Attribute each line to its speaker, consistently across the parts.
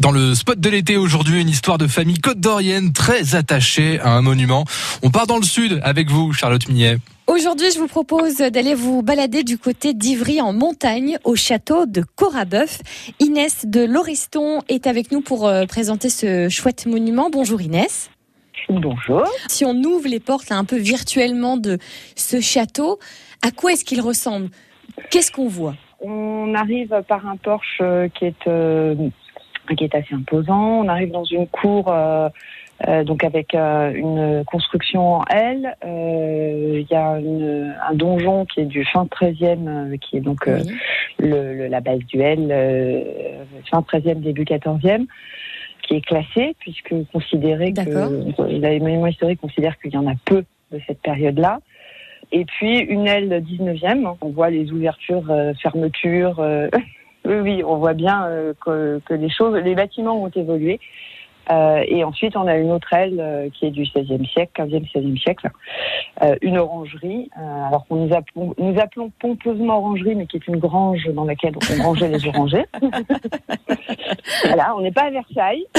Speaker 1: Dans le spot de l'été aujourd'hui, une histoire de famille côte d'Orienne très attachée à un monument. On part dans le sud avec vous, Charlotte Millet.
Speaker 2: Aujourd'hui, je vous propose d'aller vous balader du côté d'Ivry en montagne au château de Corabeuf. Inès de Lauriston est avec nous pour euh, présenter ce chouette monument. Bonjour Inès.
Speaker 3: Bonjour.
Speaker 2: Si on ouvre les portes là, un peu virtuellement de ce château, à quoi est-ce qu'il ressemble? Qu'est-ce qu'on voit?
Speaker 3: On arrive par un porche euh, qui est euh, qui est assez imposant. On arrive dans une cour euh, euh, donc avec euh, une construction en L. Il y a une, un donjon qui est du fin 13e, qui est donc
Speaker 2: Oui.
Speaker 3: le, le- la base du L, fin 13e, début 14e qui est classé puisque considéré que les monuments historiques considèrent qu'il y en a peu de cette période-là. Et puis une aile 19e, on voit les ouvertures, euh, fermetures. Oui, oui, on voit bien euh, que, que les choses, les bâtiments ont évolué. Euh, et ensuite, on a une autre aile euh, qui est du 16e siècle, 15e, 16e siècle, euh, une orangerie, alors qu'on nous appelons, nous appelons pompeusement orangerie, mais qui est une grange dans laquelle on rangeait les orangers. voilà, on n'est pas à Versailles.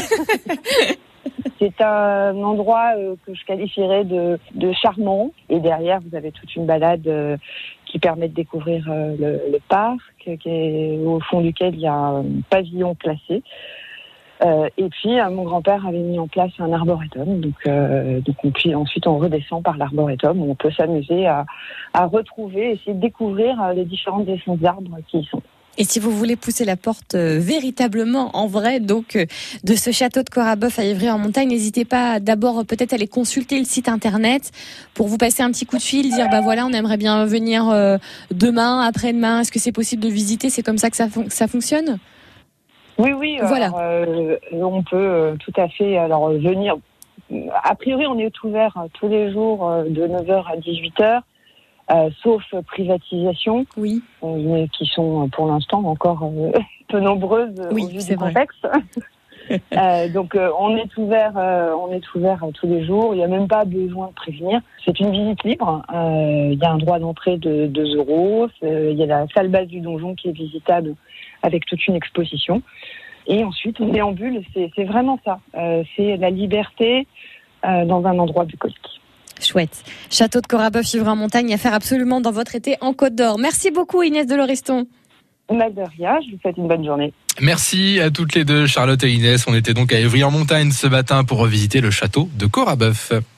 Speaker 3: C'est un endroit que je qualifierais de, de charmant. Et derrière, vous avez toute une balade qui permet de découvrir euh, le, le parc, qui est, au fond duquel il y a un pavillon classé. Euh, et puis, euh, mon grand-père avait mis en place un arboretum. Donc, euh, donc on, puis ensuite, on redescend par l'arboretum on peut s'amuser à, à retrouver, essayer de découvrir euh, les différentes essences d'arbres qui y sont.
Speaker 2: Et si vous voulez pousser la porte euh, véritablement en vrai, donc euh, de ce château de Corabeuf à Ivry en montagne, n'hésitez pas à d'abord euh, peut-être aller consulter le site internet pour vous passer un petit coup de fil, dire bah voilà, on aimerait bien venir euh, demain, après-demain, est-ce que c'est possible de visiter? C'est comme ça que ça, fon- ça fonctionne?
Speaker 3: Oui, oui.
Speaker 2: Voilà.
Speaker 3: alors, on peut tout à fait alors venir. A priori, on est ouvert euh, tous les jours de 9h à 18h, euh, sauf privatisation,
Speaker 2: Oui.
Speaker 3: euh, qui sont euh, pour l'instant encore euh, peu nombreuses
Speaker 2: Oui,
Speaker 3: au vu
Speaker 2: c'est
Speaker 3: du
Speaker 2: vrai.
Speaker 3: contexte. Donc on est ouvert, on est ouvert tous les jours. Il n'y a même pas besoin de prévenir. C'est une visite libre. Il y a un droit d'entrée de 2 euros. Il y a la salle basse du donjon qui est visitable avec toute une exposition. Et ensuite on déambule. C'est c'est vraiment ça. C'est la liberté dans un endroit bucolique.
Speaker 2: Chouette. Château de Corabeuf, Ivry en montagne à faire absolument dans votre été en Côte d'Or. Merci beaucoup Inès de Lauriston.
Speaker 3: Maderia, je vous souhaite une bonne journée.
Speaker 1: Merci à toutes les deux, Charlotte et Inès. On était donc à Évry en montagne ce matin pour revisiter le château de Corabeuf.